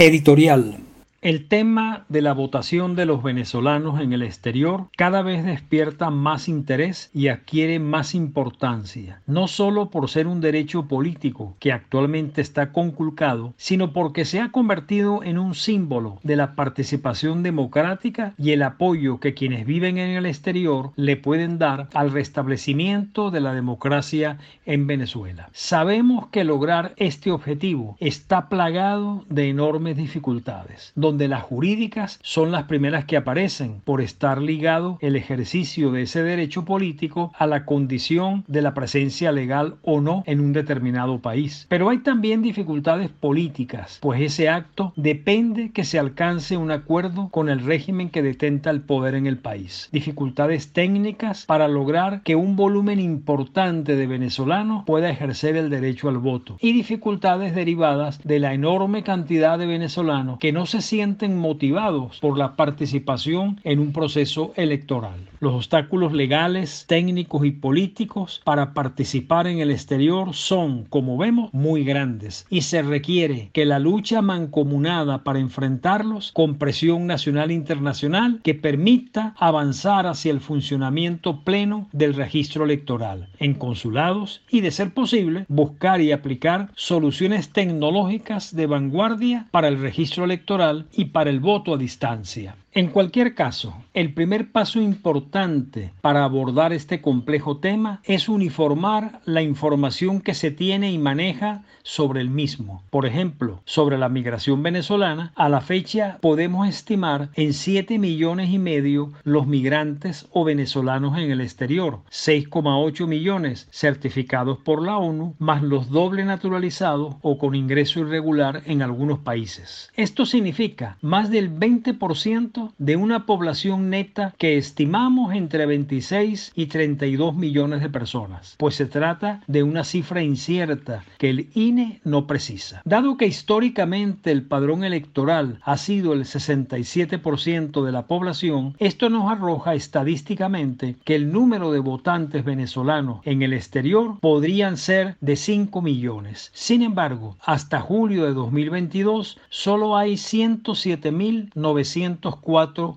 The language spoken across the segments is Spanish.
Editorial el tema de la votación de los venezolanos en el exterior cada vez despierta más interés y adquiere más importancia, no solo por ser un derecho político que actualmente está conculcado, sino porque se ha convertido en un símbolo de la participación democrática y el apoyo que quienes viven en el exterior le pueden dar al restablecimiento de la democracia en Venezuela. Sabemos que lograr este objetivo está plagado de enormes dificultades donde las jurídicas son las primeras que aparecen por estar ligado el ejercicio de ese derecho político a la condición de la presencia legal o no en un determinado país. Pero hay también dificultades políticas, pues ese acto depende que se alcance un acuerdo con el régimen que detenta el poder en el país. Dificultades técnicas para lograr que un volumen importante de venezolanos pueda ejercer el derecho al voto y dificultades derivadas de la enorme cantidad de venezolanos que no se sienten motivados por la participación en un proceso electoral. Los obstáculos legales, técnicos y políticos para participar en el exterior son, como vemos, muy grandes y se requiere que la lucha mancomunada para enfrentarlos con presión nacional e internacional que permita avanzar hacia el funcionamiento pleno del registro electoral en consulados y, de ser posible, buscar y aplicar soluciones tecnológicas de vanguardia para el registro electoral y para el voto a distancia. En cualquier caso, el primer paso importante para abordar este complejo tema es uniformar la información que se tiene y maneja sobre el mismo. Por ejemplo, sobre la migración venezolana, a la fecha podemos estimar en 7 millones y medio los migrantes o venezolanos en el exterior, 6,8 millones certificados por la ONU, más los doble naturalizados o con ingreso irregular en algunos países. Esto significa más del 20% de una población neta que estimamos entre 26 y 32 millones de personas, pues se trata de una cifra incierta que el INE no precisa. Dado que históricamente el padrón electoral ha sido el 67% de la población, esto nos arroja estadísticamente que el número de votantes venezolanos en el exterior podrían ser de 5 millones. Sin embargo, hasta julio de 2022 solo hay 107.940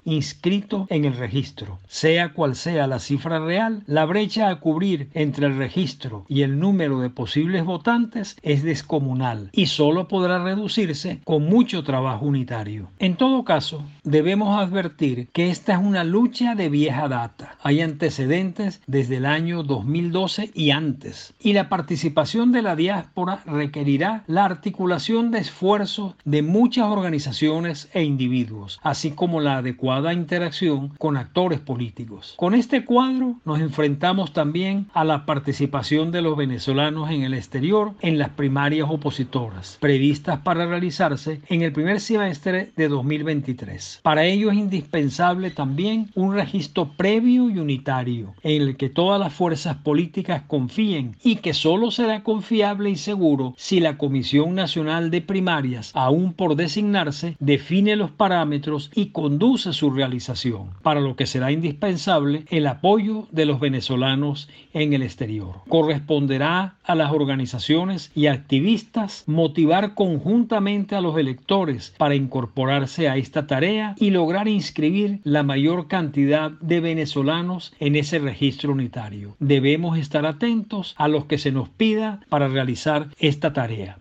inscritos en el registro. Sea cual sea la cifra real, la brecha a cubrir entre el registro y el número de posibles votantes es descomunal y solo podrá reducirse con mucho trabajo unitario. En todo caso, debemos advertir que esta es una lucha de vieja data. Hay antecedentes desde el año 2012 y antes. Y la participación de la diáspora requerirá la articulación de esfuerzos de muchas organizaciones e individuos, así como la adecuada interacción con actores políticos. Con este cuadro nos enfrentamos también a la participación de los venezolanos en el exterior en las primarias opositoras, previstas para realizarse en el primer semestre de 2023. Para ello es indispensable también un registro previo y unitario en el que todas las fuerzas políticas confíen y que solo será confiable y seguro si la Comisión Nacional de Primarias, aún por designarse, define los parámetros y con conduce su realización, para lo que será indispensable el apoyo de los venezolanos en el exterior. Corresponderá a las organizaciones y activistas motivar conjuntamente a los electores para incorporarse a esta tarea y lograr inscribir la mayor cantidad de venezolanos en ese registro unitario. Debemos estar atentos a los que se nos pida para realizar esta tarea.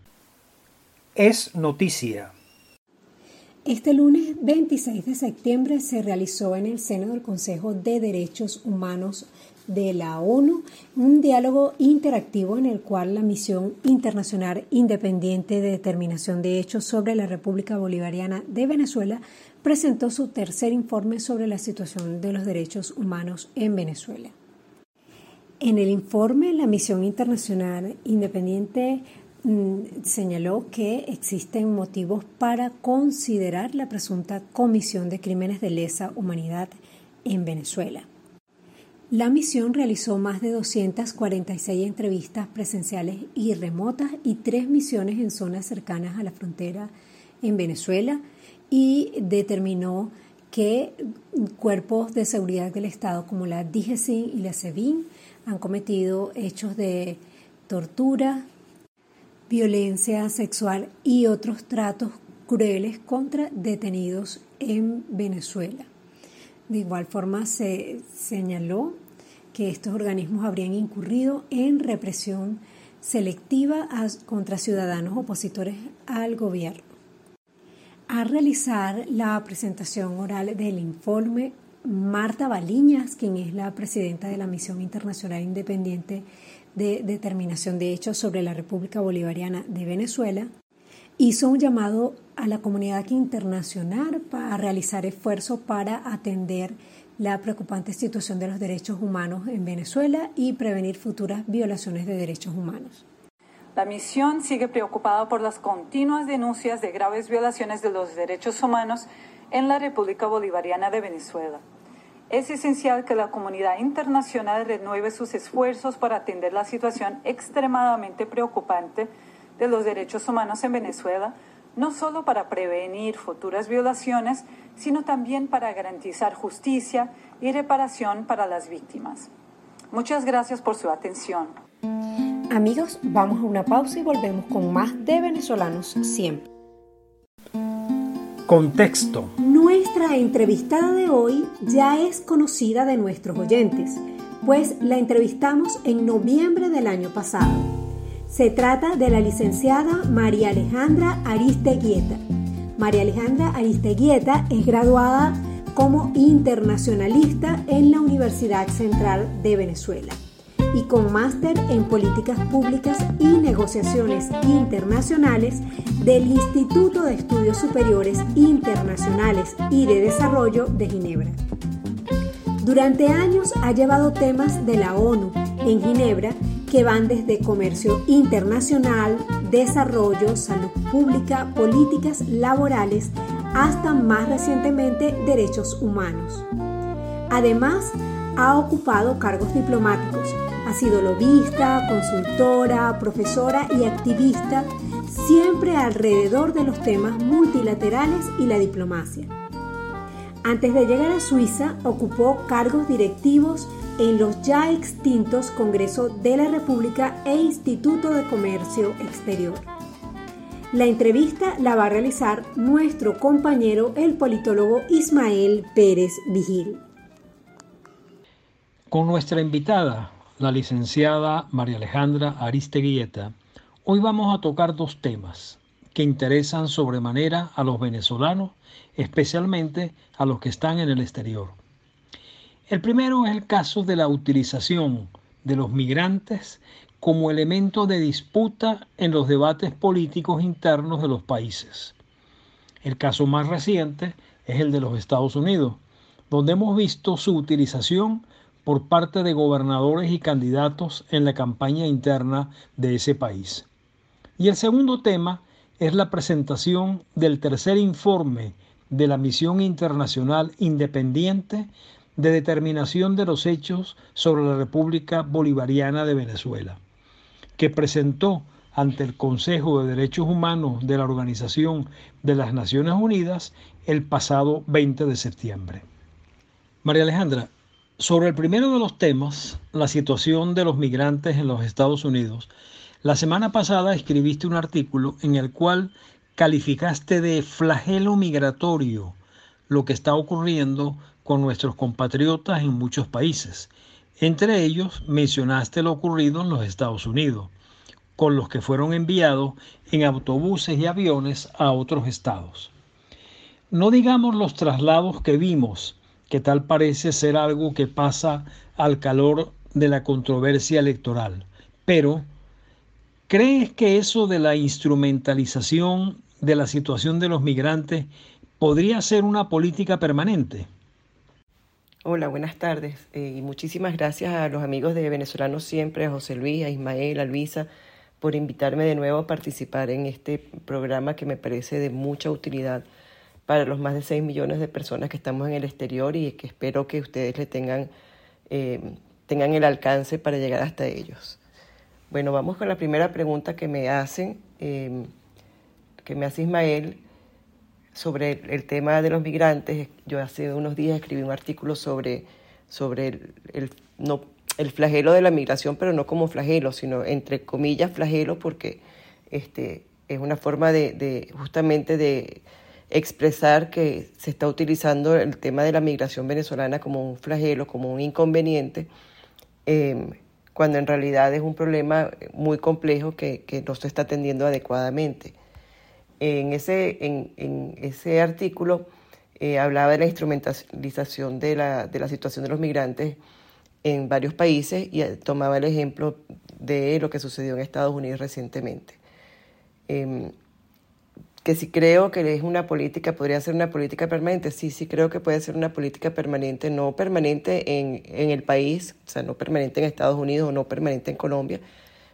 Es noticia. Este lunes 26 de septiembre se realizó en el seno del Consejo de Derechos Humanos de la ONU un diálogo interactivo en el cual la Misión Internacional Independiente de Determinación de Hechos sobre la República Bolivariana de Venezuela presentó su tercer informe sobre la situación de los derechos humanos en Venezuela. En el informe, la Misión Internacional Independiente señaló que existen motivos para considerar la presunta comisión de crímenes de lesa humanidad en Venezuela. La misión realizó más de 246 entrevistas presenciales y remotas y tres misiones en zonas cercanas a la frontera en Venezuela y determinó que cuerpos de seguridad del Estado como la DGCIN y la SEBIN han cometido hechos de tortura, violencia sexual y otros tratos crueles contra detenidos en Venezuela. De igual forma se señaló que estos organismos habrían incurrido en represión selectiva contra ciudadanos opositores al gobierno. A realizar la presentación oral del informe, Marta Baliñas, quien es la presidenta de la Misión Internacional Independiente de Determinación de Hechos sobre la República Bolivariana de Venezuela, hizo un llamado a la comunidad internacional para realizar esfuerzos para atender la preocupante situación de los derechos humanos en Venezuela y prevenir futuras violaciones de derechos humanos. La misión sigue preocupada por las continuas denuncias de graves violaciones de los derechos humanos en la República Bolivariana de Venezuela. Es esencial que la comunidad internacional renueve sus esfuerzos para atender la situación extremadamente preocupante de los derechos humanos en Venezuela, no solo para prevenir futuras violaciones, sino también para garantizar justicia y reparación para las víctimas. Muchas gracias por su atención. Amigos, vamos a una pausa y volvemos con más de venezolanos siempre. Contexto. Nuestra entrevistada de hoy ya es conocida de nuestros oyentes, pues la entrevistamos en noviembre del año pasado. Se trata de la licenciada María Alejandra Aristeguieta. María Alejandra Aristeguieta es graduada como internacionalista en la Universidad Central de Venezuela y con máster en políticas públicas y negociaciones internacionales del Instituto de Estudios Superiores Internacionales y de Desarrollo de Ginebra. Durante años ha llevado temas de la ONU en Ginebra que van desde comercio internacional, desarrollo, salud pública, políticas laborales, hasta más recientemente derechos humanos. Además, ha ocupado cargos diplomáticos. Ha sido lobista, consultora, profesora y activista, siempre alrededor de los temas multilaterales y la diplomacia. Antes de llegar a Suiza, ocupó cargos directivos en los ya extintos Congreso de la República e Instituto de Comercio Exterior. La entrevista la va a realizar nuestro compañero el politólogo Ismael Pérez Vigil. Con nuestra invitada, la licenciada María Alejandra Aristeguieta, hoy vamos a tocar dos temas que interesan sobremanera a los venezolanos, especialmente a los que están en el exterior. El primero es el caso de la utilización de los migrantes como elemento de disputa en los debates políticos internos de los países. El caso más reciente es el de los Estados Unidos, donde hemos visto su utilización por parte de gobernadores y candidatos en la campaña interna de ese país. Y el segundo tema es la presentación del tercer informe de la Misión Internacional Independiente de determinación de los hechos sobre la República Bolivariana de Venezuela, que presentó ante el Consejo de Derechos Humanos de la Organización de las Naciones Unidas el pasado 20 de septiembre. María Alejandra, sobre el primero de los temas, la situación de los migrantes en los Estados Unidos, la semana pasada escribiste un artículo en el cual calificaste de flagelo migratorio lo que está ocurriendo con nuestros compatriotas en muchos países. Entre ellos mencionaste lo ocurrido en los Estados Unidos, con los que fueron enviados en autobuses y aviones a otros estados. No digamos los traslados que vimos, que tal parece ser algo que pasa al calor de la controversia electoral, pero ¿crees que eso de la instrumentalización de la situación de los migrantes podría ser una política permanente? Hola, buenas tardes eh, y muchísimas gracias a los amigos de Venezolanos Siempre, a José Luis, a Ismael, a Luisa, por invitarme de nuevo a participar en este programa que me parece de mucha utilidad para los más de 6 millones de personas que estamos en el exterior y que espero que ustedes le tengan, eh, tengan el alcance para llegar hasta ellos. Bueno, vamos con la primera pregunta que me hacen, eh, que me hace Ismael sobre el, tema de los migrantes. Yo hace unos días escribí un artículo sobre, sobre el, no, el flagelo de la migración, pero no como flagelo, sino entre comillas flagelo, porque este, es una forma de, justamente de expresar que se está utilizando el tema de la migración venezolana como un flagelo, como un inconveniente, em, cuando en realidad es un problema muy complejo que, no se está atendiendo adecuadamente. En ese, en, ese artículo eh, hablaba de la instrumentalización de la, de la situación de los migrantes en varios países y tomaba el ejemplo de lo que sucedió en Estados Unidos recientemente. Em, que si creo que es una política, podría ser una política permanente. Sí, sí creo que puede ser una política permanente, no permanente en, en el país, o sea, no permanente en Estados Unidos o no permanente en Colombia,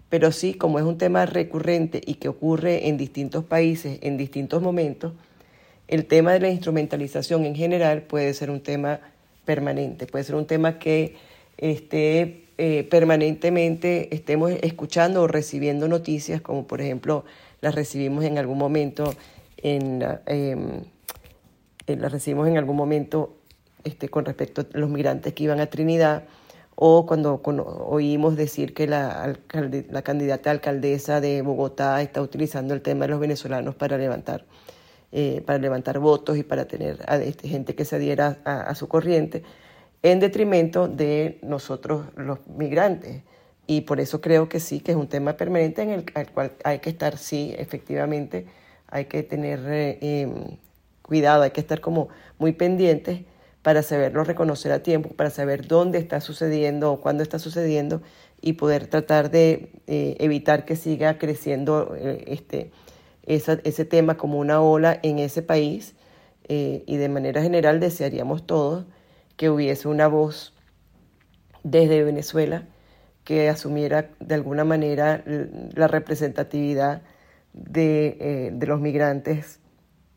pero sí como es un tema recurrente y que ocurre en distintos países en distintos momentos, el tema de la instrumentalización en general puede ser un tema permanente, puede ser un tema que esté eh, permanentemente estemos escuchando o recibiendo noticias como por ejemplo las recibimos en algún momento en, em, las recibimos en algún momento este, con respecto a los migrantes que iban a Trinidad o cuando, oímos decir que la, la candidata alcaldesa de Bogotá está utilizando el tema de los venezolanos para levantar, eh, para levantar votos y para tener a este, gente que se adhiera a su corriente, en detrimento de nosotros los migrantes. Y por eso creo que sí, que es un tema permanente en el cual hay que estar, sí, efectivamente, hay que tener eh, em, cuidado, hay que estar como muy pendientes para saberlo reconocer a tiempo, para saber dónde está sucediendo o cuándo está sucediendo y poder tratar de eh, evitar que siga creciendo eh, este, ese tema como una ola en ese país. y de manera general desearíamos todos que hubiese una voz desde Venezuela que asumiera de alguna manera la representatividad eh, de, los migrantes,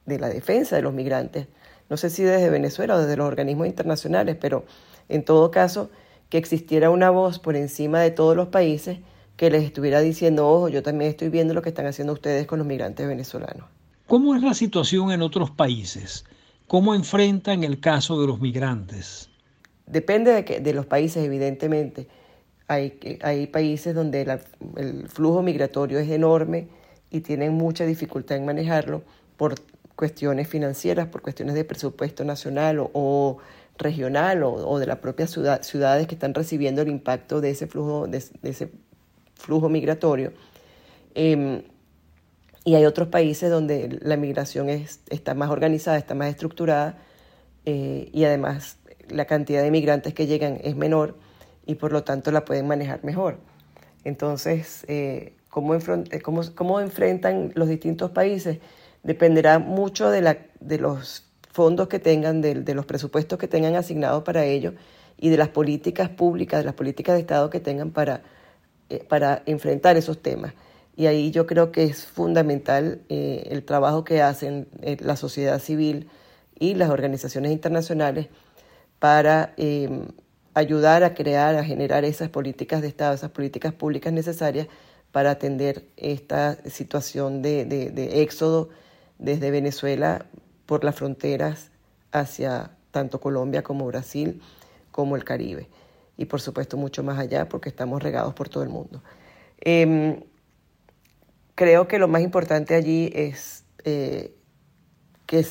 de la defensa de los migrantes. No sé si desde Venezuela o desde los organismos internacionales, pero en todo caso que existiera una voz por encima de todos los países que les estuviera diciendo, ojo, yo también estoy viendo lo que están haciendo ustedes con los migrantes venezolanos. ¿Cómo es la situación en otros países? ¿Cómo enfrentan el caso de los migrantes? Depende de, que, de los países, evidentemente. Hay, hay países donde el flujo migratorio es enorme y tienen mucha dificultad en manejarlo por cuestiones financieras, por cuestiones de presupuesto nacional o, regional o, de las propias ciudades que están recibiendo el impacto de ese flujo, de, ese flujo migratorio. Em, y hay otros países donde la migración es, está más organizada, está más estructurada eh, y además la cantidad de migrantes que llegan es menor y por lo tanto la pueden manejar mejor. Entonces, eh, ¿cómo, eh, cómo, cómo, enfrentan los distintos países? Dependerá mucho de, la, de los fondos que tengan, de, de los presupuestos que tengan asignados para ello y de las políticas públicas, de las políticas de Estado que tengan para, eh, para enfrentar esos temas. Y ahí yo creo que es fundamental el trabajo que hacen la sociedad civil y las organizaciones internacionales para ayudar a crear, a generar esas políticas de Estado, esas políticas públicas necesarias para atender esta situación de, éxodo desde Venezuela por las fronteras hacia tanto Colombia como Brasil como el Caribe y por supuesto mucho más allá porque estamos regados por todo el mundo. Em, creo que lo más importante allí es eh, que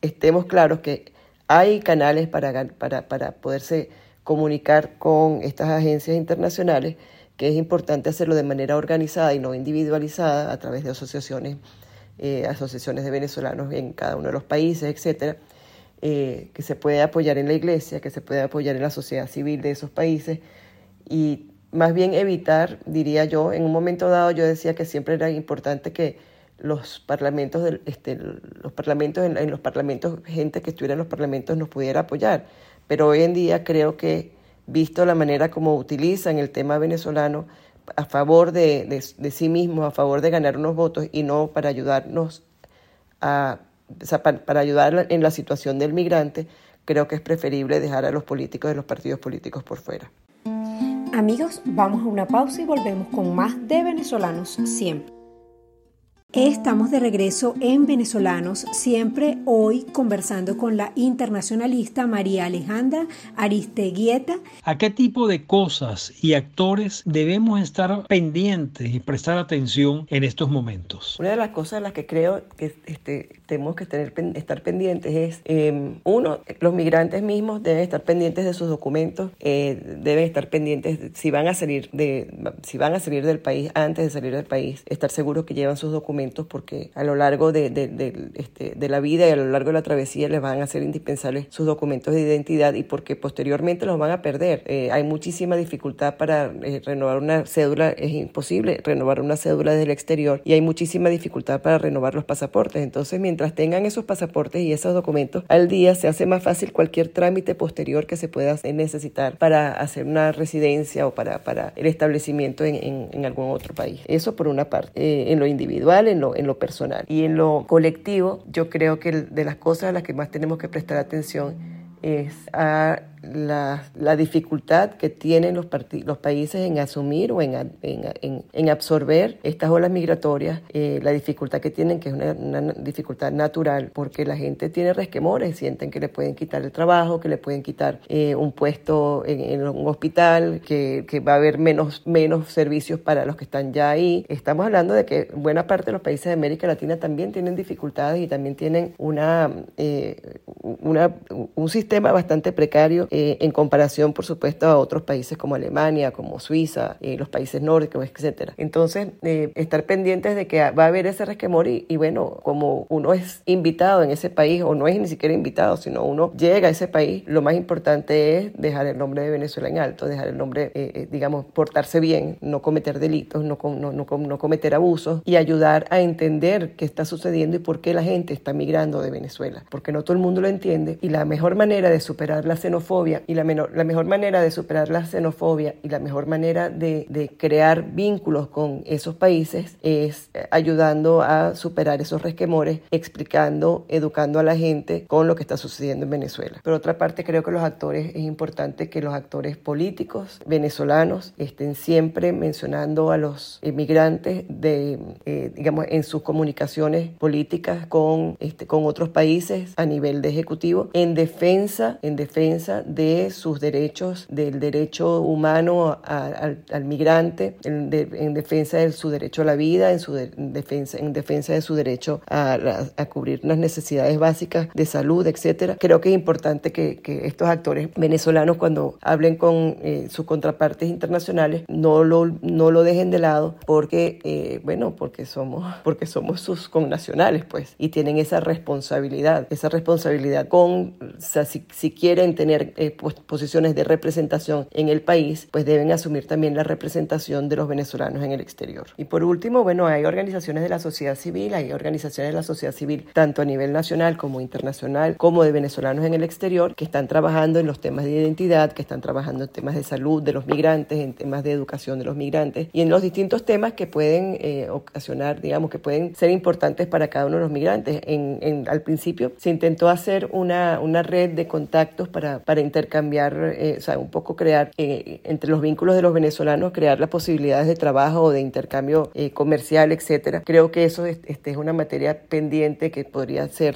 estemos claros que hay canales para, para, para poderse comunicar con estas agencias internacionales, que es importante hacerlo de manera organizada y no individualizada a través de asociaciones, eh, asociaciones de venezolanos en cada uno de los países, etcétera, eh, que se puede apoyar en la iglesia, que se puede apoyar en la sociedad civil de esos países y más bien evitar, diría yo, en un momento dado yo decía que siempre era importante que los parlamentos, este, los parlamentos en, los parlamentos, gente que estuviera en los parlamentos nos pudiera apoyar. Pero hoy en día creo que, visto la manera como utilizan el tema venezolano a favor de, sí mismos, a favor de ganar unos votos y no para ayudarnos a, para, ayudar en la situación del migrante, creo que es preferible dejar a los políticos de los partidos políticos por fuera. Amigos, vamos a una pausa y volvemos con más de venezolanos siempre. Estamos de regreso en Venezolanos, siempre hoy conversando con la internacionalista María Alejandra Aristeguieta. ¿A qué tipo de cosas y actores debemos estar pendientes y prestar atención en estos momentos? Una de las cosas a las que creo que este, tenemos que tener, estar pendientes es, em, uno, los migrantes mismos deben estar pendientes de sus documentos, eh, deben estar pendientes si van a salir de, si van a salir del país antes de salir del país, estar seguros que llevan sus documentos porque a lo largo de, este, de, la vida y a lo largo de la travesía les van a ser indispensables sus documentos de identidad y porque posteriormente los van a perder. Eh, hay muchísima dificultad para eh, renovar una cédula, es imposible renovar una cédula desde el exterior y hay muchísima dificultad para renovar los pasaportes. Entonces, mientras tengan esos pasaportes y esos documentos al día, se hace más fácil cualquier trámite posterior que se pueda necesitar para hacer una residencia o para, para el establecimiento en, en, algún otro país. Eso por una parte. Eh, en lo individual, en lo, personal. Y en lo colectivo, yo creo que de las cosas a las que más tenemos que prestar atención es a la, la, dificultad que tienen los, los países en asumir o en, en, en, absorber estas olas migratorias, eh, la dificultad que tienen, que es una, dificultad natural, porque la gente tiene resquemores, sienten que le pueden quitar el trabajo, que le pueden quitar eh, un puesto en, un hospital, que, va a haber menos, menos servicios para los que están ya ahí. Estamos hablando de que buena parte de los países de América Latina también tienen dificultades y también tienen una, eh, un sistema bastante precario eh, en comparación, por supuesto, a otros países como Alemania, como Suiza, eh, los países nórdicos, etcétera. Entonces, eh, estar pendientes de que va a haber ese resquemor y, bueno, como uno es invitado en ese país, o no es ni siquiera invitado, sino uno llega a ese país, lo más importante es dejar el nombre de Venezuela en alto, dejar el nombre, digamos, portarse bien, no cometer delitos, no, no, no, no cometer abusos y ayudar a entender qué está sucediendo y por qué la gente está migrando de Venezuela, porque no todo el mundo lo entiende y la mejor manera de superar la xenofobia y la, la mejor manera de superar la xenofobia y la mejor manera de, de crear vínculos con esos países es eh, ayudando a superar esos resquemores, explicando, educando a la gente con lo que está sucediendo en Venezuela. Por otra parte, creo que los actores, es importante que los actores políticos venezolanos estén siempre mencionando a los inmigrantes de, eh, digamos, en sus comunicaciones políticas con, este, con otros países a nivel de ejecutivo en defensa, en defensa de sus derechos, del derecho humano al, migrante, en, defensa de su derecho a la vida, en, su defensa, en defensa de su derecho a, cubrir unas necesidades básicas de salud, etcétera. Creo que es importante que, estos actores venezolanos cuando hablen con eh, sus contrapartes internacionales no lo, no lo dejen de lado porque, eh, bueno, porque somos, porque somos sus connacionales, pues, y tienen esa responsabilidad, esa responsabilidad con, o sea, si, si quieren tener eh, pues, posiciones de representación en el país, pues deben asumir también la representación de los venezolanos en el exterior. Y por último, bueno, hay organizaciones de la sociedad civil, hay organizaciones de la sociedad civil tanto a nivel nacional como internacional, como de venezolanos en el exterior, que están trabajando en los temas de identidad, que están trabajando en temas de salud de los migrantes, en temas de educación de los migrantes y en los distintos temas que pueden eh, ocasionar, digamos, que pueden ser importantes para cada uno de los migrantes. En, al principio se intentó hacer una, una red de contactos para, para intercambiar cambiar, eh, o sea, un poco crear eh, entre los vínculos de los venezolanos, crear las posibilidades de trabajo o de intercambio eh, comercial, etcétera. Creo que eso es, este, es una materia pendiente que podría ser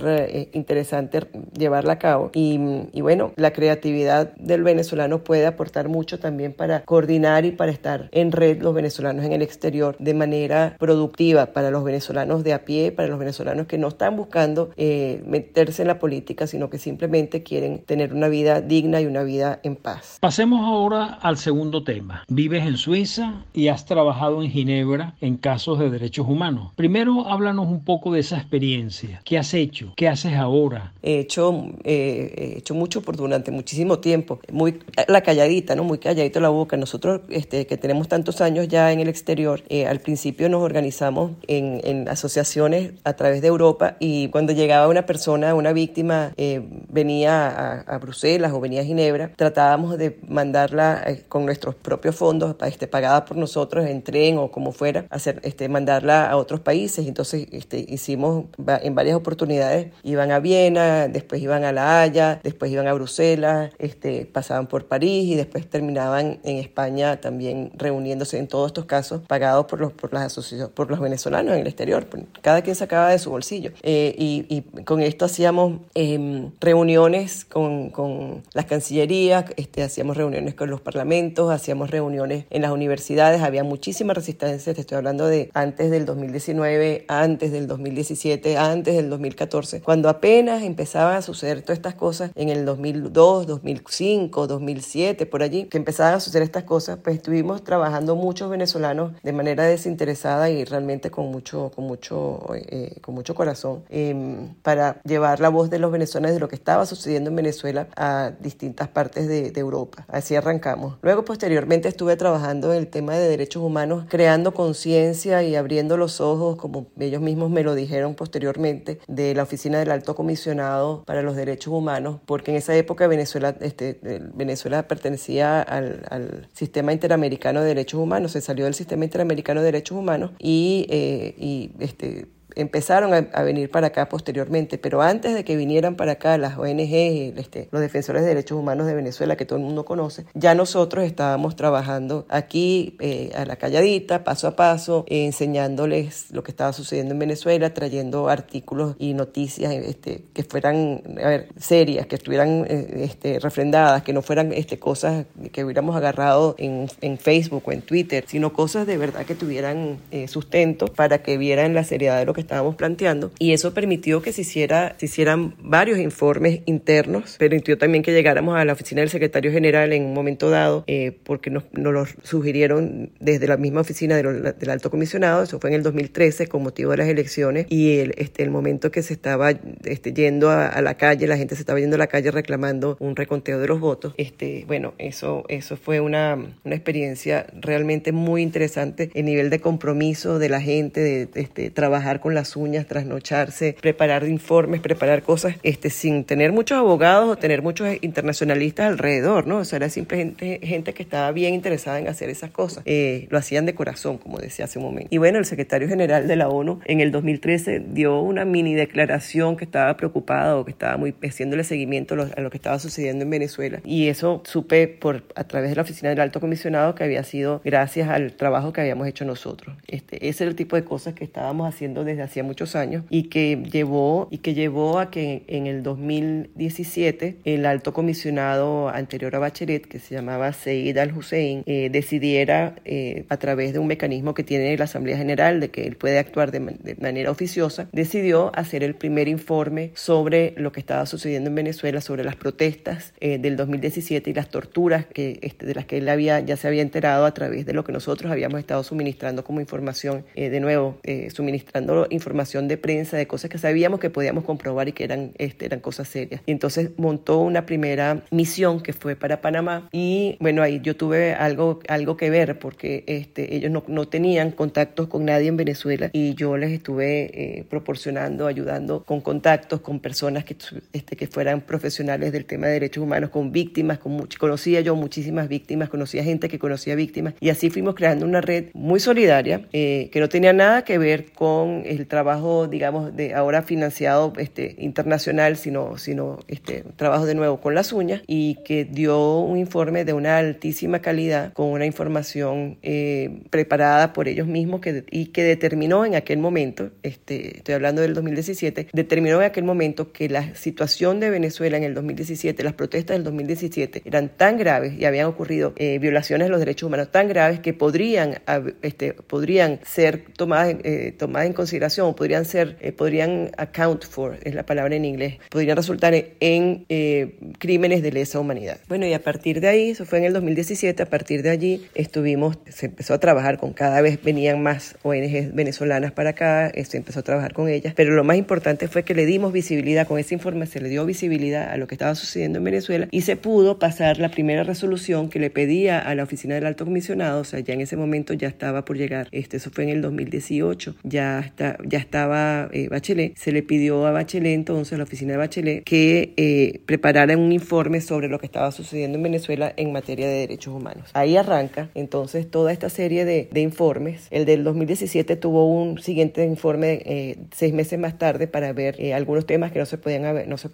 interesante llevarla a cabo. Y, y, bueno, la creatividad del venezolano puede aportar mucho también para coordinar y para estar en red los venezolanos en el exterior de manera productiva para los venezolanos de a pie, para los venezolanos que no están buscando meterse en la política, sino que simplemente quieren tener una vida digna y una vida en paz. Pasemos ahora al segundo tema. Vives en Suiza y has trabajado en Ginebra en casos de derechos humanos. Primero, háblanos un poco de esa experiencia. ¿Qué has hecho? ¿Qué haces ahora? He hecho, eh, he hecho mucho por durante muchísimo tiempo. Muy la calladita, ¿no? Muy calladito la boca. Nosotros, este, que tenemos tantos años ya en el exterior, eh, al principio nos organizamos en, en, asociaciones a través de Europa y cuando llegaba una persona, una víctima, eh, venía a, a Bruselas o venía venía a Ginebra, tratábamos de mandarla eh, con nuestros propios fondos, este, pagada por nosotros en tren o como fuera, hacer, este, mandarla a otros países. Entonces este, hicimos en varias oportunidades, iban a Viena, después iban a La Haya, después iban a Bruselas, este, pasaban por París y después terminaban en España también reuniéndose en todos estos casos pagados por los, por las asociaciones, por los venezolanos en el exterior. Cada quien sacaba de su bolsillo. Eh, y, y, con esto hacíamos em, reuniones con, con, las cancillerías, este, hacíamos reuniones con los parlamentos, hacíamos reuniones en las universidades. Había muchísima resistencia, te estoy hablando de antes del 2019, antes del 2017, antes del 2014, cuando apenas empezaban a suceder todas estas cosas en el 2002, 2005, 2007, por allí, que empezaban a suceder estas cosas, pues estuvimos trabajando muchos venezolanos de manera desinteresada y realmente con mucho, con mucho, eh, con mucho corazón em, para llevar la voz de los venezolanos de lo que estaba sucediendo en Venezuela a distintas partes de, Europa. Así arrancamos. Luego, posteriormente, estuve trabajando en el tema de derechos humanos, creando conciencia y abriendo los ojos, como ellos mismos me lo dijeron posteriormente, de la Oficina del Alto Comisionado para los Derechos Humanos, porque en esa época Venezuela, este, Venezuela pertenecía al, al sistema interamericano de derechos humanos, se salió del sistema interamericano de derechos humanos y, eh, y este, empezaron a, venir para acá posteriormente, pero antes de que vinieran para acá las ONG, este, los defensores de derechos humanos de Venezuela, que todo el mundo conoce, ya nosotros estábamos trabajando aquí eh, a la calladita, paso a paso, eh, enseñándoles lo que estaba sucediendo en Venezuela, trayendo artículos y noticias este, que fueran a serias, que estuvieran eh, este, refrendadas, que no fueran este, cosas que hubiéramos agarrado en, en Facebook o en Twitter, sino cosas de verdad que tuvieran sustento para que vieran la seriedad de lo que estábamos planteando. Y eso permitió que se, hiciera, se hicieran varios informes internos, permitió también que llegáramos a la oficina del secretario general en un momento dado, eh, porque nos, nos, lo sugirieron desde la misma oficina del, del, alto comisionado, eso fue en el 2013 con motivo de las elecciones. Y el, este, el momento que se estaba este, yendo a, a, la calle, la gente se estaba yendo a la calle reclamando un reconteo de los votos, este, bueno, eso, eso fue una, una experiencia realmente muy interesante, el nivel de compromiso de la gente, de este, trabajar con las uñas, trasnocharse, preparar informes, preparar cosas, este, sin tener muchos abogados o tener muchos internacionalistas alrededor, ¿no? O sea, era simplemente gente que estaba bien interesada en hacer esas cosas. Eh, lo hacían de corazón, como decía hace un momento. Y bueno, el secretario general de la ONU en el 2013 dio una mini declaración que estaba preocupado, que estaba muy haciéndole seguimiento a lo, que estaba sucediendo en Venezuela. Y eso supe por a través de la oficina del alto comisionado que había sido gracias al trabajo que habíamos hecho nosotros. Este, ese era el tipo de cosas que estábamos haciendo desde hacía muchos años y que llevó y que llevó a que en el 2017 el alto comisionado anterior a Bachelet que se llamaba Seid al-Hussein eh, decidiera eh, a través de un mecanismo que tiene la Asamblea General de que él puede actuar de, de, manera oficiosa decidió hacer el primer informe sobre lo que estaba sucediendo en Venezuela sobre las protestas eh, del 2017 y las torturas que este, de las que él había ya se había enterado a través de lo que nosotros habíamos estado suministrando como información de nuevo suministrando información de prensa de cosas que sabíamos que podíamos comprobar y que eran, este, eran cosas serias. Y entonces montó una primera misión que fue para Panamá y bueno, ahí yo tuve algo, algo que ver porque este, ellos no, no tenían contactos con nadie en Venezuela y yo les estuve eh, proporcionando, ayudando con contactos con personas que, este, que fueran profesionales del tema de derechos humanos, con víctimas, con much, conocía yo muchísimas víctimas, conocía gente que conocía víctimas y así fuimos creando una red muy solidaria eh, que no tenía nada que ver con el trabajo, digamos, de ahora financiado este, internacional, sino, sino este, trabajo de nuevo con las uñas y que dio un informe de una altísima calidad con una información eh, preparada por ellos mismos que, y que determinó en aquel momento, este, estoy hablando del 2017, determinó en aquel momento que la situación de Venezuela en el 2017, las protestas del 2017 eran tan graves y habían ocurrido eh, violaciones de los derechos humanos tan graves que podrían, este, podrían ser tomadas, eh, tomadas en consideración, podrían ser, eh, podrían account for, es la palabra en inglés, podrían resultar en eh, crímenes de lesa humanidad. Bueno, y a partir de ahí, eso fue en el 2017, a partir de allí estuvimos, se empezó a trabajar con cada vez venían más ONGs venezolanas para acá, se empezó a trabajar con ellas, pero lo más importante fue que le dimos visibilidad, con ese informe se le dio visibilidad a lo que estaba sucediendo en Venezuela y se pudo pasar la primera resolución que le pedía a la oficina del alto comisionado, o sea, ya en ese momento ya estaba por llegar, este, eso fue en el 2018, ya está ya estaba eh, Bachelet, se le pidió a Bachelet entonces, a la oficina de Bachelet, que eh, preparara un informe sobre lo que estaba sucediendo en Venezuela en materia de derechos humanos. Ahí arranca entonces toda esta serie de, de informes. El del 2017 tuvo un siguiente informe eh, seis meses más tarde para ver algunos temas que no se podían haber, no se,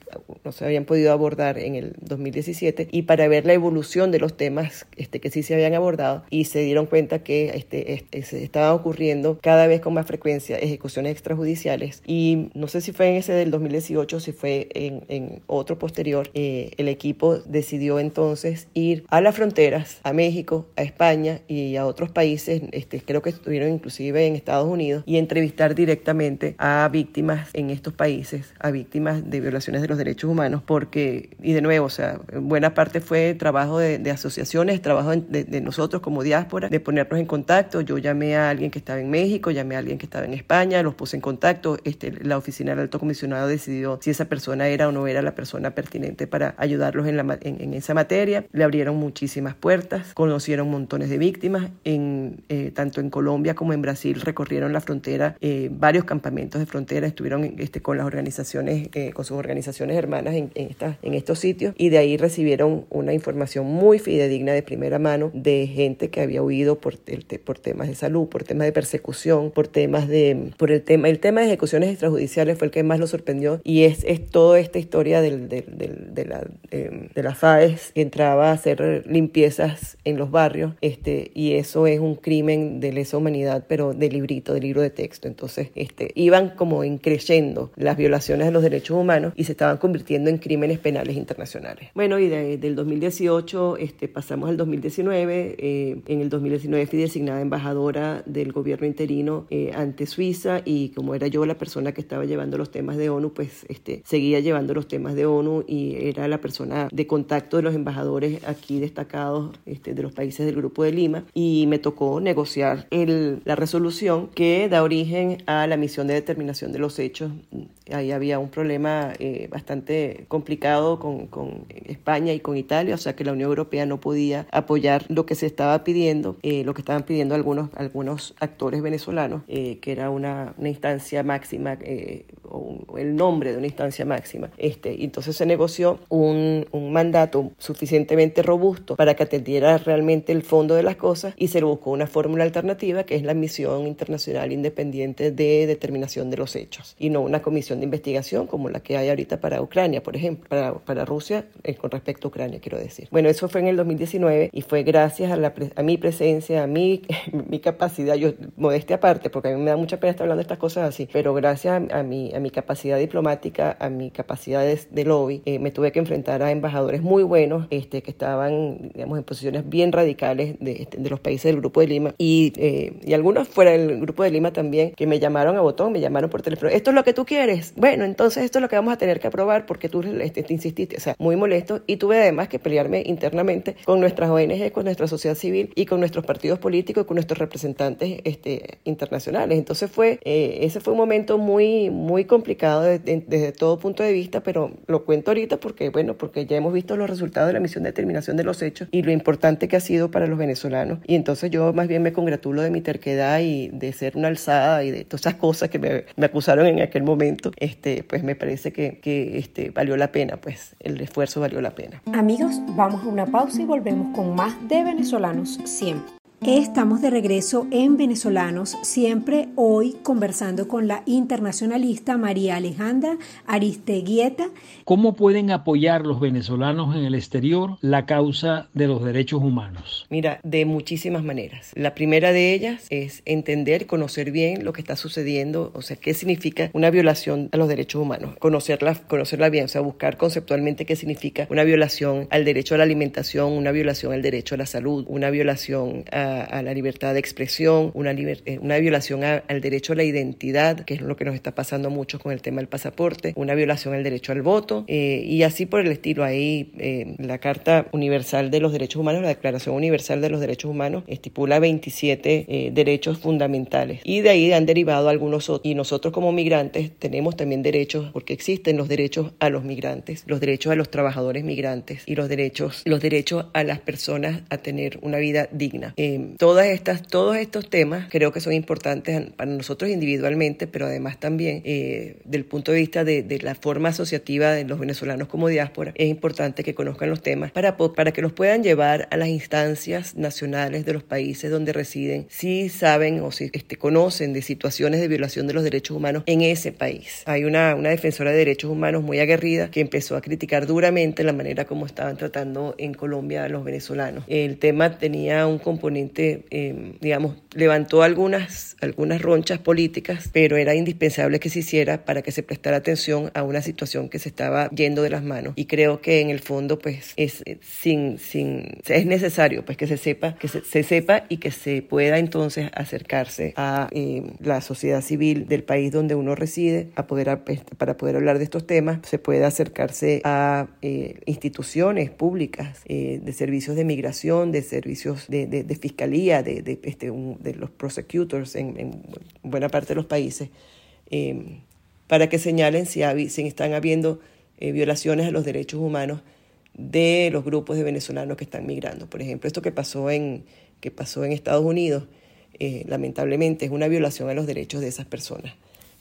no se habían podido abordar en el 2017 y para ver la evolución de los temas este, que sí se habían abordado y se dieron cuenta que este, este, se estaban ocurriendo cada vez con más frecuencia ejecuciones extrajudiciales y no sé si fue en ese del 2018 o si fue en, en otro posterior, eh, el equipo decidió entonces ir a las fronteras, a México, a España y a otros países, este, creo que estuvieron inclusive en Estados Unidos, y entrevistar directamente a víctimas en estos países, a víctimas de violaciones de los derechos humanos, porque, y de nuevo, o sea, buena parte fue trabajo de, de asociaciones, trabajo de, de nosotros como diáspora, de ponernos en contacto. Yo llamé a alguien que estaba en México, llamé a alguien que estaba en España, los puse en contacto. Este, la oficina del alto comisionado decidió si esa persona era o no era la persona pertinente para ayudarlos en, esa materia. Le abrieron muchísimas puertas, conocieron montones de víctimas, eh, tanto en Colombia como en Brasil recorrieron la frontera, eh, varios campamentos de frontera, estuvieron este, con las organizaciones, eh, con sus organizaciones hermanas en, estos sitios y de ahí recibieron una información muy fidedigna de primera mano de gente que había huido por temas de salud, por temas de persecución, por temas de, por el tema, el tema de ejecuciones extrajudiciales fue el que más lo sorprendió y es, es toda esta historia del, del, del, eh, de la FAES que entraba a hacer limpiezas en los barrios este, y eso es un crimen de lesa humanidad, pero de librito, de libro de texto. Entonces, este, iban como increyendo las violaciones de los derechos humanos y se estaban convirtiendo en crímenes penales internacionales. Bueno, y de, del 2018 este, pasamos al 2019. Eh, en el 2019 fui designada embajadora del gobierno interino eh, ante Suiza y como era yo la persona que estaba llevando los temas de ONU, pues este, seguía llevando los temas de ONU y era la persona de contacto de los embajadores aquí destacados este, de los países del Grupo de Lima y me tocó negociar el, la resolución que da origen a la misión de determinación de los hechos. Ahí había un problema eh, bastante complicado con, con, España y con Italia, o sea que la Unión Europea no podía apoyar lo que se estaba pidiendo, eh, lo que estaban pidiendo algunos, algunos actores venezolanos, eh, que era una, una instancia máxima eh, o el nombre de una instancia máxima. Este, y entonces se negoció un, un, mandato suficientemente robusto para que atendiera realmente el fondo de las cosas y se buscó una fórmula alternativa que es la misión internacional independiente de determinación de los hechos y no una comisión de investigación como la que hay ahorita para Ucrania, por ejemplo, para, para Rusia eh, con respecto a Ucrania, quiero decir. Bueno, eso fue en el 2019 y fue gracias a, la, a mi presencia, a mi, mi capacidad, yo modestia aparte, porque a mí me da mucha pena estar hablando de estas cosas así, pero gracias a, a mi, a mi capacidad diplomática, a mi capacidad de, de lobby, eh, me tuve que enfrentar a embajadores muy buenos este, que estaban, digamos, en posiciones bien radicales de, este, de los países del Grupo de Lima y, eh, y algunos fuera del Grupo de Lima también que me llamaron a botón, me llamaron por teléfono. Esto es lo que tú quieres. Bueno, entonces esto es lo que vamos a tener que aprobar porque tú este, te insististe. O sea, muy molesto y tuve además que pelearme internamente con nuestras ONG, con nuestra sociedad civil y con nuestros partidos políticos y con nuestros representantes este, internacionales. Entonces fue, eh, ese fue un momento muy, muy complicado de, de, desde todo punto de vista, pero lo cuento ahorita porque, bueno, porque ya hemos visto los resultados de la misión de determinación de los hechos y lo importante que ha sido para los venezolanos. Y entonces yo más bien me congratulo de mi terquedad y de ser una alzada y de todas esas cosas que me, me acusaron en aquel momento, este, pues me parece que, que este, valió la pena, pues el esfuerzo valió la pena. Amigos, vamos a una pausa y volvemos con más de venezolanos siempre. Estamos de regreso en Venezolanos, siempre hoy conversando con la internacionalista María Alejandra Aristeguieta. ¿Cómo pueden apoyar los venezolanos en el exterior la causa de los derechos humanos? Mira, de muchísimas maneras. La primera de ellas es entender, conocer bien lo que está sucediendo, o sea, qué significa una violación a los derechos humanos, conocerla, conocerla bien, o sea, buscar conceptualmente qué significa una violación al derecho a la alimentación, una violación al derecho a la salud, una violación a a, la libertad de expresión, una, liber, eh, una violación a, al derecho a la identidad, que es lo que nos está pasando mucho con el tema del pasaporte, una violación al derecho al voto eh, y así por el estilo. Ahí eh, la Carta Universal de los Derechos Humanos, la Declaración Universal de los Derechos Humanos, estipula 27 eh, derechos fundamentales y de ahí han derivado algunos otros. Y nosotros como migrantes tenemos también derechos, porque existen los derechos a los migrantes, los derechos a los trabajadores migrantes y los derechos, los derechos a las personas a tener una vida digna. Eh, Todas estas, todos estos temas creo que son importantes para nosotros individualmente, pero además también eh, del punto de vista de, de, la forma asociativa de los venezolanos como diáspora, es importante que conozcan los temas para, para que los puedan llevar a las instancias nacionales de los países donde residen, si saben o si este, conocen de situaciones de violación de los derechos humanos en ese país. Hay una, una defensora de derechos humanos muy aguerrida que empezó a criticar duramente la manera como estaban tratando en Colombia a los venezolanos. El tema tenía un componente, eh, digamos, levantó algunas, algunas ronchas políticas, pero era indispensable que se hiciera para que se prestara atención a una situación que se estaba yendo de las manos. Y creo que en el fondo, pues, es, sin, sin, es necesario pues, que se sepa, que se, sepa y que se pueda entonces acercarse a eh, la sociedad civil del país donde uno reside a poder, este, para poder hablar de estos temas, se puede acercarse a eh, instituciones públicas eh, de servicios de migración, de servicios de, de, fiscalía, de, de, este, de los prosecutors en, buena parte de los países, para que señalen si, están habiendo violaciones a los derechos humanos de los grupos de venezolanos que están migrando. Por ejemplo, esto que pasó en, que pasó en Estados Unidos, eh, lamentablemente es una violación a los derechos de esas personas.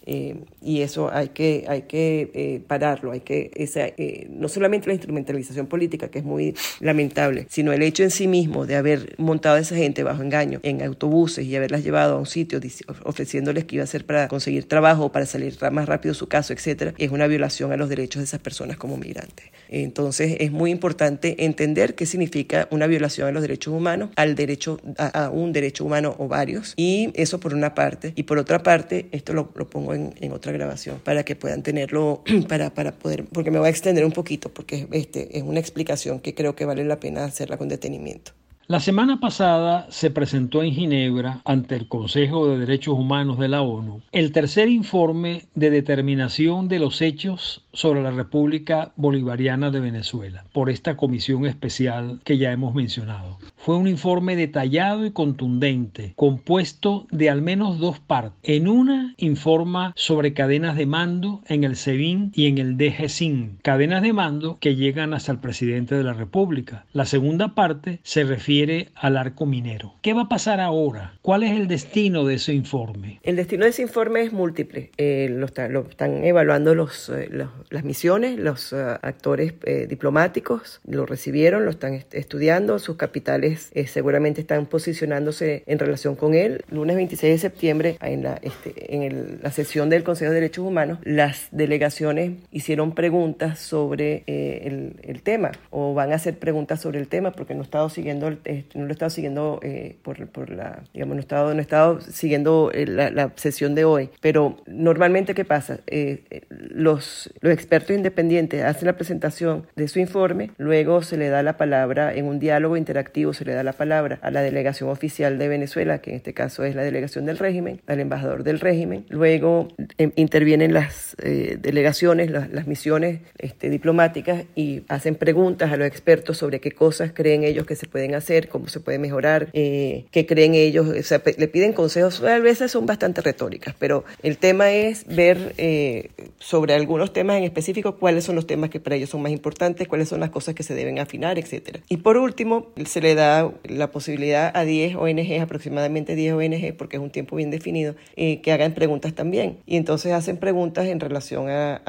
Eh, y eso hay que, hay que eh, pararlo, hay que, esa, eh, no solamente la instrumentalización política, que es muy lamentable, sino el hecho en sí mismo de haber montado a esa gente bajo engaño en autobuses y haberlas llevado a un sitio ofreciéndoles que iba a ser para conseguir trabajo, para salir más rápido su caso, etcétera, es una violación a los derechos de esas personas como migrantes. Entonces es muy importante entender qué significa una violación a los derechos humanos, al derecho a, un derecho humano o varios, y eso por una parte, y por otra parte, esto lo, lo pongo en, otra grabación para que puedan tenerlo, para, para poder, porque me voy a extender un poquito, porque este, es una explicación que creo que vale la pena hacerla con detenimiento. La semana pasada se presentó en Ginebra, ante el Consejo de Derechos Humanos de la ONU, el tercer informe de determinación de los hechos sobre la República Bolivariana de Venezuela, por esta comisión especial que ya hemos mencionado. Fue un informe detallado y contundente, compuesto de al menos dos partes. En una informa sobre cadenas de mando en el SEBIN y en el DGCIN, cadenas de mando que llegan hasta el presidente de la República. La segunda parte se refiere al arco minero. ¿Qué va a pasar ahora? ¿Cuál es el destino de ese informe? El destino de ese informe es múltiple. Eh, lo, están evaluando los, eh, las misiones, los eh, actores diplomáticos lo recibieron, lo están estudiando, sus capitales seguramente están posicionándose en relación con él. Lunes 26 de septiembre, en la, este, en la sesión del Consejo de Derechos Humanos, las delegaciones hicieron preguntas sobre el, el tema o van a hacer preguntas sobre el tema porque no he estado siguiendo el no lo he estado siguiendo eh, por, por, la, digamos, no he estado, no he estado siguiendo eh, la, la, sesión de hoy, pero normalmente, ¿qué pasa? Eh, los expertos independientes hacen la presentación de su informe, luego se le da la palabra en un diálogo interactivo, se le da la palabra a la delegación oficial de Venezuela, que en este caso es la delegación del régimen, al embajador del régimen, luego em, intervienen las delegaciones, las, las misiones este, diplomáticas y hacen preguntas a los expertos sobre qué cosas creen ellos que se pueden hacer cómo se puede mejorar, eh, qué creen ellos, o sea, le piden consejos, a veces son bastante retóricas, pero el tema es ver eh, sobre algunos temas en específico cuáles son los temas que para ellos son más importantes, cuáles son las cosas que se deben afinar, etcétera. Y por último, se le da la posibilidad a 10 ONG, aproximadamente 10 ONG, porque es un tiempo bien definido, eh, que hagan preguntas también. Y entonces hacen preguntas en relación a,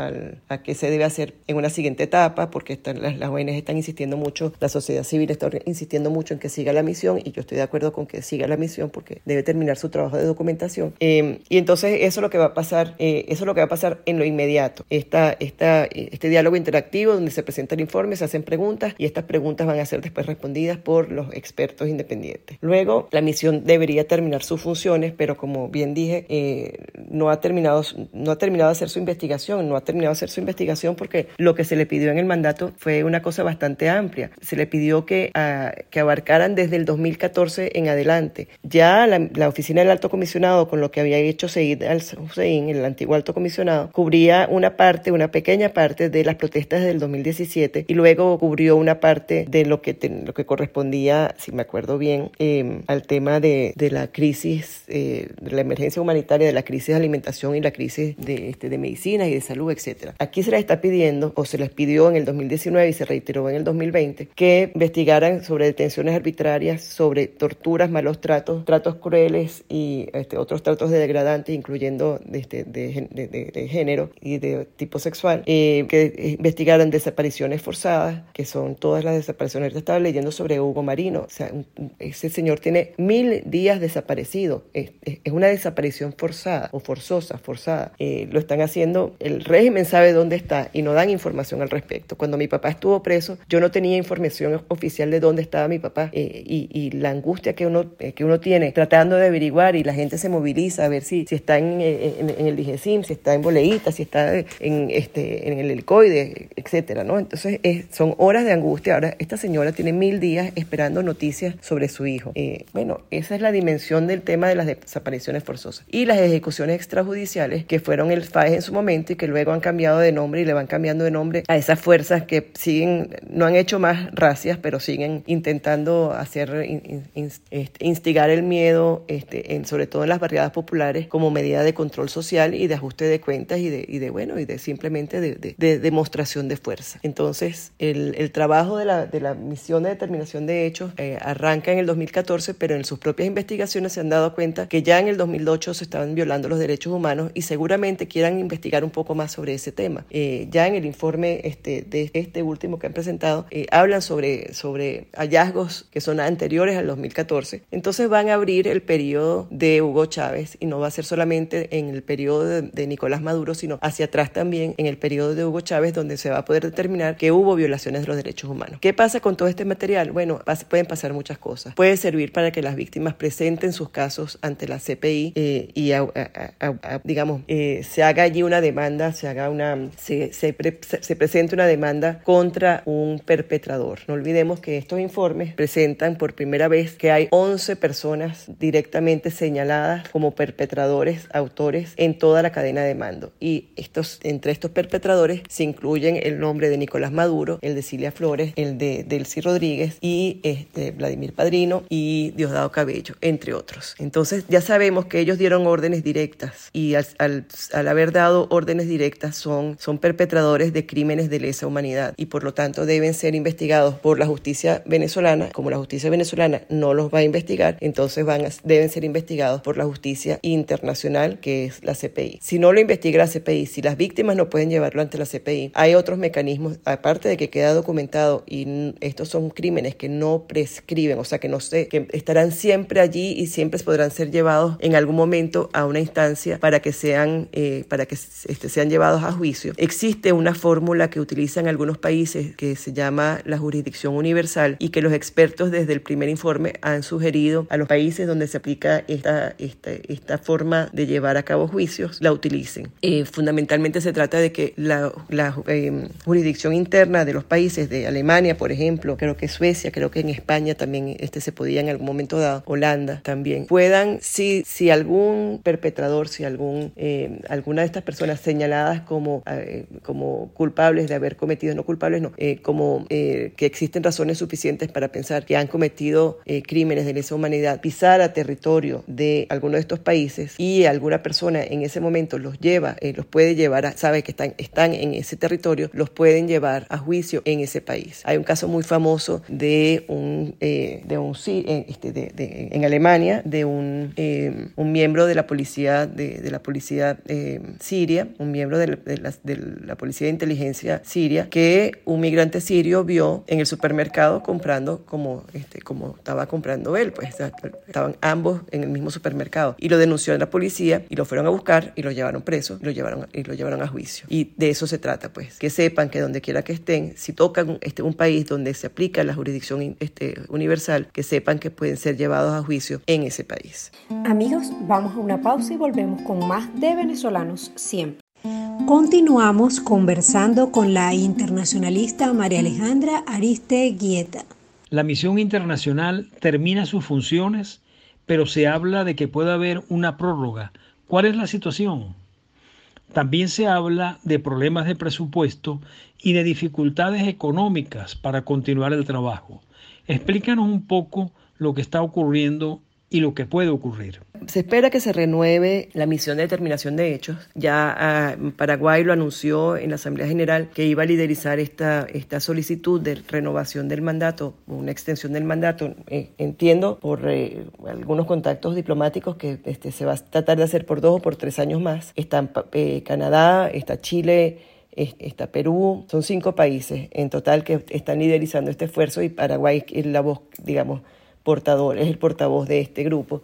qué se debe hacer en una siguiente etapa, porque están, las, las ONG están insistiendo mucho, la sociedad civil está insistiendo mucho en que siga la misión y yo estoy de acuerdo con que siga la misión porque debe terminar su trabajo de documentación. Eh, y entonces eso es lo que va a pasar, eh, eso es lo que va a pasar en lo inmediato. Esta, esta, este diálogo interactivo donde se presenta el informe, se hacen preguntas y estas preguntas van a ser después respondidas por los expertos independientes. Luego la misión debería terminar sus funciones, pero como bien dije, eh, no, ha terminado, no ha terminado de hacer su investigación, no ha terminado de hacer su investigación porque lo que se le pidió en el mandato fue una cosa bastante amplia. Se le pidió que, a, que abarcaran desde el 2014 en adelante. Ya la, oficina del alto comisionado, con lo que había hecho Seid al-Hussein, el antiguo alto comisionado, cubría una parte, una pequeña parte de las protestas del 2017 y luego cubrió una parte de lo que, lo que correspondía, si me acuerdo bien, em, al tema de, de la crisis, eh, de la emergencia humanitaria, de la crisis de alimentación y la crisis de, este, de medicinas y de salud, etcétera. Aquí se les está pidiendo, o se les pidió en el 2019 y se reiteró en el 2020, que investigaran sobre detenciones arbitrarias, sobre torturas, malos tratos, tratos crueles y este, otros tratos de degradantes, incluyendo este, de, de, de, género y de tipo sexual, eh, que investigaran desapariciones forzadas, que son todas las desapariciones. Ahorita estaba leyendo sobre Hugo Marino, o sea, ese señor tiene mil días desaparecido, es, es una desaparición forzada o forzosa, forzada. Eh, lo están haciendo, el régimen sabe dónde está y no dan información al respecto. Cuando mi papá estuvo preso, yo no tenía información oficial de dónde estaba mi papá eh, y, y, la angustia que uno, eh, que uno tiene tratando de averiguar y la gente se moviliza a ver si, si está en, en, en el DGCIM, si está en Boleíta, si está en, este, en el helicoide, etcétera, ¿no? Entonces son horas de angustia. Ahora, esta señora tiene mil días esperando noticias sobre su hijo. bueno, esa es la dimensión del tema de las desapariciones forzosas. Y las ejecuciones extrajudiciales, que fueron el FAES en su momento y que luego han cambiado de nombre y le van cambiando de nombre a esas fuerzas que siguen, no han hecho más racias, pero siguen intentando hacer, este, instigar el miedo, este, sobre todo en las barriadas populares, como medida de control social y de ajuste de cuentas y de bueno, y de simplemente de, demostración de fuerza. Entonces, el, el trabajo de la, de la, misión de determinación de hechos eh, arranca en el 2014, pero en sus propias investigaciones se han dado cuenta que ya en el 2008 se estaban violando los derechos humanos y seguramente quieran investigar un poco más sobre ese tema. Eh, ya en el informe este, de este último que han presentado, eh, hablan sobre, sobre hallazgos que son anteriores al 2014. Entonces van a abrir el periodo de Hugo Chávez y no va a ser solamente en el periodo de, de Nicolás Maduro, sino hacia atrás también en el periodo de Hugo Chávez, donde se va a poder determinar que hubo violaciones de los derechos humanos. ¿Qué pasa con todo este material? Bueno, pueden pasar muchas cosas. Puede servir para que las víctimas presenten sus casos ante la CPI eh, y, digamos, eh, se haga allí una demanda, se haga una, se, se, se presente una demanda contra un perpetrador. No olvidemos que estos informes presentan por primera vez que hay 11 personas directamente señaladas como perpetradores, autores en toda la cadena de mando. Y estos, entre estos perpetradores se incluyen el nombre de Nicolás Maduro, el de Cilia Flores, el de Delcy Rodríguez y este, Vladimir Padrino y Diosdado Cabello, entre otros. Entonces ya sabemos que ellos dieron órdenes directas y al, haber dado órdenes directas son, son perpetradores de crímenes de lesa humanidad y por lo tanto deben ser investigados por la justicia venezolana. Como la justicia venezolana no los va a investigar, entonces van deben ser investigados por la justicia internacional que es la CPI. Si no lo investiga la CPI, si las víctimas no pueden llevarlo ante la CPI, hay otros mecanismos, aparte de que queda documentado y estos son crímenes que no prescriben, o sea que no sé, que estarán siempre allí y siempre podrán ser llevados en algún momento a una instancia para que sean, eh, para que este, sean llevados a juicio. Existe una fórmula que utilizan algunos países que se llama la jurisdicción universal y que los expertos desde el primer informe han sugerido a los países donde se aplica esta, esta, esta forma de llevar a cabo juicios, la utilicen. Eh, fundamentalmente se trata de que la, la eh, jurisdicción interna de los países, de Alemania, por ejemplo, creo que Suecia, creo que en España también este se podía en algún momento dado, Holanda también, puedan, si, si algún perpetrador, si algún, eh, alguna de estas personas señaladas como, eh, como culpables de haber cometido, no culpables, no, eh, como eh, que existen razones suficientes para pensar que han cometido eh, crímenes de lesa humanidad, pisar a territorio de alguno de estos países y alguna persona en ese momento los lleva, los puede llevar, a, sabe que están, en ese territorio, los pueden llevar a juicio en ese país. Hay un caso muy famoso de un, de un este, de, en Alemania, de un, un miembro de la policía, de, de la policía siria, un miembro de la, de la policía de inteligencia siria, que un migrante sirio vio en el supermercado comprando como, este, como estaba comprando él, pues estaban ambos en el mismo supermercado y lo denunció a la policía y lo fueron a buscar y lo llevaron preso y lo llevaron, y lo llevaron a juicio. Y de eso se trata, pues, que sepan que donde quiera que estén, si tocan este, un país donde se aplica la jurisdicción este, universal, que sepan que pueden ser llevados a juicio en ese país. Amigos, vamos a una pausa y volvemos con más de venezolanos siempre. Continuamos conversando con la internacionalista María Alejandra Ariste Guieta. La misión internacional termina sus funciones, pero se habla de que puede haber una prórroga. ¿Cuál es la situación? También se habla de problemas de presupuesto y de dificultades económicas para continuar el trabajo. Explícanos un poco lo que está ocurriendo y lo que puede ocurrir. Se espera que se renueve la misión de determinación de hechos. Ya ah, Paraguay lo anunció en la Asamblea General que iba a liderizar esta, esta solicitud de renovación del mandato, una extensión del mandato. Eh, entiendo por eh, algunos contactos diplomáticos que este, se va a tratar de hacer por dos o por tres años más. Están eh, Canadá, está Chile, está Perú, son cinco países en total que están liderizando este esfuerzo y Paraguay es la voz, digamos, portador, es el portavoz de este grupo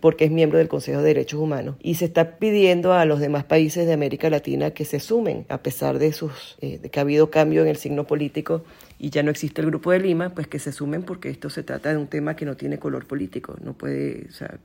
porque es miembro del Consejo de Derechos Humanos. Y se está pidiendo a los demás países de América Latina que se sumen, a pesar de, sus, eh, de que ha habido cambio en el signo político y ya no existe el Grupo de Lima, pues que se sumen porque esto se trata de un tema que no tiene color político. No puede, o sea,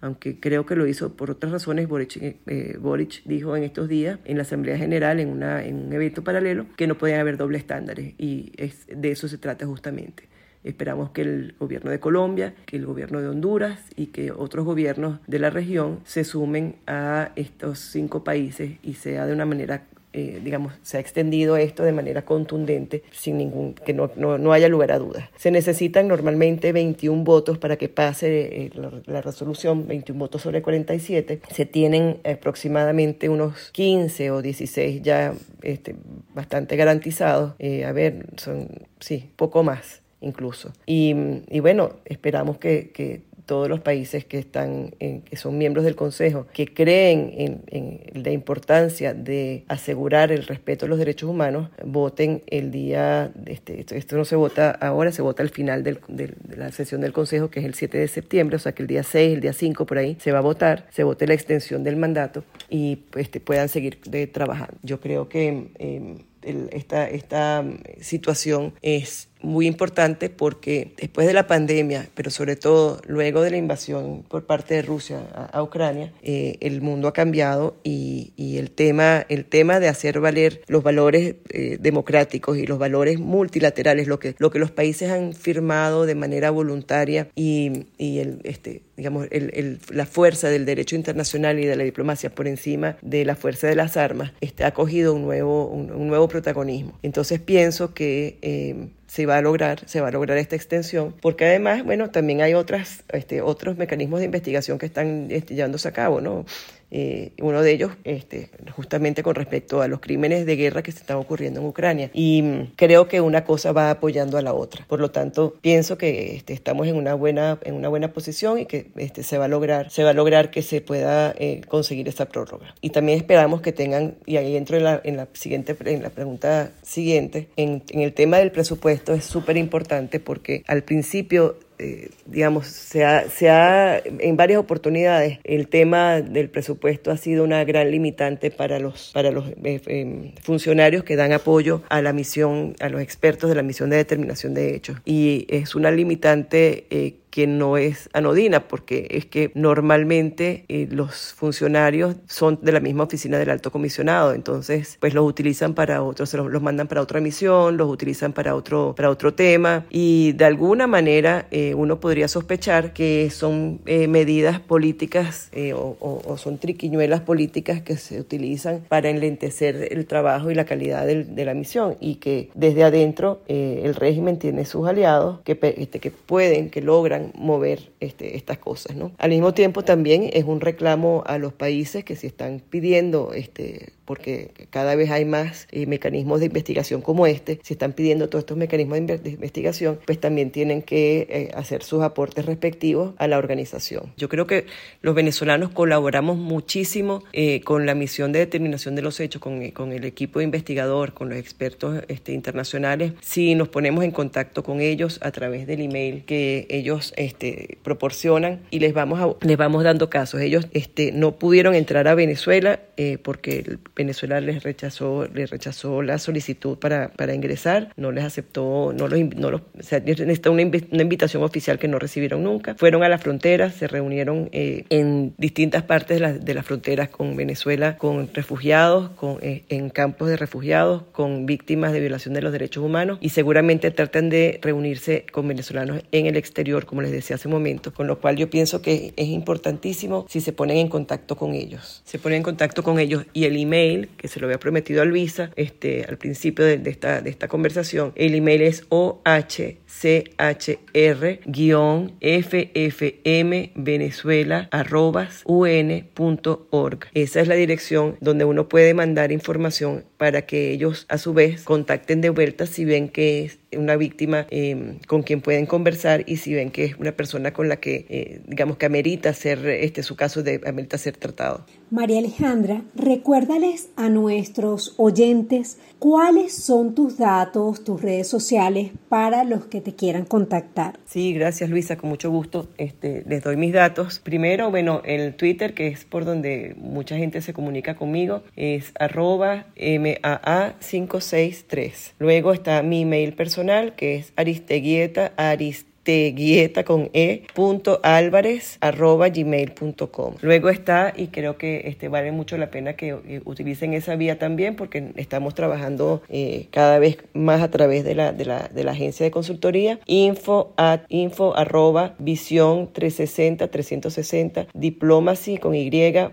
aunque creo que lo hizo por otras razones, Boric, eh, Boric dijo en estos días en la Asamblea General, en, una, en un evento paralelo, que no podían haber doble estándares y es, de eso se trata justamente. Esperamos que el gobierno de Colombia, que el gobierno de Honduras y que otros gobiernos de la región se sumen a estos cinco países y sea de una manera eh, digamos, se ha extendido esto de manera contundente, sin ningún, que no, no, haya lugar a dudas. Se necesitan normalmente 21 votos para que pase eh, la, resolución, 21 votos sobre 47. Se tienen aproximadamente unos 15 o 16 ya este, bastante garantizados. Eh, a ver, son, sí, poco más incluso. Y, y bueno, esperamos que, que todos los países que están que son miembros del Consejo, que creen en, en, la importancia de asegurar el respeto a los derechos humanos, voten el día, este, esto, no se vota ahora, se vota al final del, de la sesión del Consejo, que es el 7 de septiembre, o sea que el día 6, el día 5 por ahí, se va a votar, se vote la extensión del mandato y este, puedan seguir de, trabajando. Yo creo que em, esta, esta situación es muy importante porque después de la pandemia, pero sobre todo luego de la invasión por parte de Rusia a, Ucrania, eh, el mundo ha cambiado y, y, el, tema, el tema de hacer valer los valores eh, democráticos y los valores multilaterales, lo que, lo que los países han firmado de manera voluntaria y, y el, este, digamos, el, el, la fuerza del derecho internacional y de la diplomacia por encima de la fuerza de las armas, este, ha cogido un nuevo, un, nuevo protagonismo. Entonces pienso que eh, se va a lograr, se va a lograr esta extensión, porque además, bueno, también hay otras, este, otros mecanismos de investigación que están este, llevándose a cabo, ¿no? Eh, uno de ellos este, justamente con respecto a los crímenes de guerra que se están ocurriendo en Ucrania. Y mm, creo que una cosa va apoyando a la otra. Por lo tanto, pienso que este, estamos en una buena, en una buena posición y que este, se, va a lograr, se va a lograr que se pueda eh, conseguir esta prórroga. Y también esperamos que tengan, y ahí entro en la, en la, siguiente, en la pregunta siguiente, en, en el tema del presupuesto es súper importante porque al principio eh, digamos, se ha, se ha, en varias oportunidades el tema del presupuesto ha sido una gran limitante para los, para los eh, em, funcionarios que dan apoyo a la misión, a los expertos de la misión de determinación de hechos. Y es una limitante eh, que no es anodina, porque es que normalmente eh, los funcionarios son de la misma oficina del alto comisionado, entonces pues los utilizan para otros, los, los mandan para otra misión, los utilizan para otro, para otro tema y de alguna manera eh, uno podría sospechar que son eh, medidas políticas o, o, son triquiñuelas políticas que se utilizan para enlentecer el trabajo y la calidad del, de la misión y que desde adentro el régimen tiene sus aliados que, este, que pueden, que logran mover este, estas cosas. ¿no? Al mismo tiempo también es un reclamo a los países que se están pidiendo este, porque cada vez hay más eh, mecanismos de investigación como este, se están pidiendo todos estos mecanismos de, investigación, pues también tienen que eh, hacer sus aportes respectivos a la organización. Yo creo que los venezolanos colaboramos muchísimo eh, con la misión de determinación de los hechos, con, con el equipo de investigador, con los expertos este, internacionales, si nos ponemos en contacto con ellos a través del email que ellos este, proporcionan y les vamos, a, les vamos dando casos. Ellos este, no pudieron entrar a Venezuela porque el Venezuela les rechazó, les rechazó la solicitud para, para ingresar, no les aceptó, no los, no los, o sea, una, una, invitación oficial que no recibieron nunca. Fueron a la frontera, se reunieron eh, en distintas partes de, la, de las fronteras con Venezuela, con refugiados, con, eh, en campos de refugiados, con víctimas de violación de los derechos humanos y seguramente tratan de reunirse con venezolanos en el exterior, como les decía hace un momento, con lo cual yo pienso que es importantísimo si se ponen en contacto con ellos. Se ponen en contacto con ellos y el email que se lo había prometido a Luisa este, al principio de, esta, de esta conversación. El email es ohchr-ffmvenezuela.un.org. Esa es la dirección donde uno puede mandar información para que ellos a su vez contacten de vuelta si ven que es una víctima eh, con quien pueden conversar y si ven que es una persona con la que, eh, digamos, que amerita ser, este, su caso de amerita ser tratado. María Alejandra, recuérdales a nuestros oyentes cuáles son tus datos, tus redes sociales para los que te quieran contactar. Sí, gracias Luisa, con mucho gusto. Este, les doy mis datos. Primero, bueno, el Twitter, que es por donde mucha gente se comunica conmigo, es arroba MAA563. Luego está mi email personal, que es aristeguieta, arist guieta con e punto álvarez arroba gmail.com. Luego está, y creo que este, vale mucho la pena que utilicen esa vía también porque estamos trabajando eh, cada vez más a través de la, de la, de la agencia de consultoría, info at info arroba visión 360 360 diplomacy con y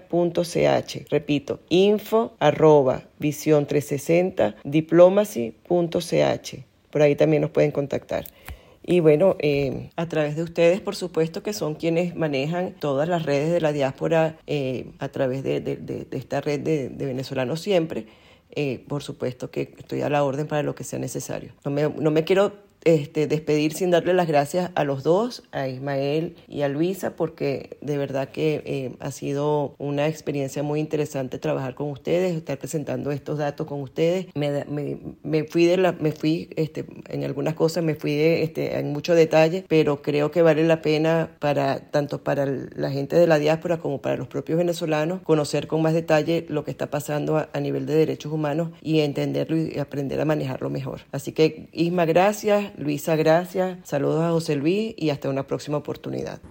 punto ch. Repito, info arroba visión 360 diplomacy punto ch. Por ahí también nos pueden contactar. Y bueno, eh, a través de ustedes, por supuesto, que son quienes manejan todas las redes de la diáspora eh, a través de, esta red de, venezolanos siempre. Eh, por supuesto que estoy a la orden para lo que sea necesario. No me, no me quiero este, despedir sin darle las gracias a los dos, a Ismael y a Luisa, porque de verdad que eh, ha sido una experiencia muy interesante trabajar con ustedes, estar presentando estos datos con ustedes. Me, me, me fui de me fui, este, en algunas cosas me fui de, este, en mucho detalle, pero creo que vale la pena para tanto para la gente de la diáspora como para los propios venezolanos conocer con más detalle lo que está pasando a, a nivel de derechos humanos y entenderlo y aprender a manejarlo mejor. Así que Isma, gracias. Luisa, gracias. Saludos a José Luis y hasta una próxima oportunidad.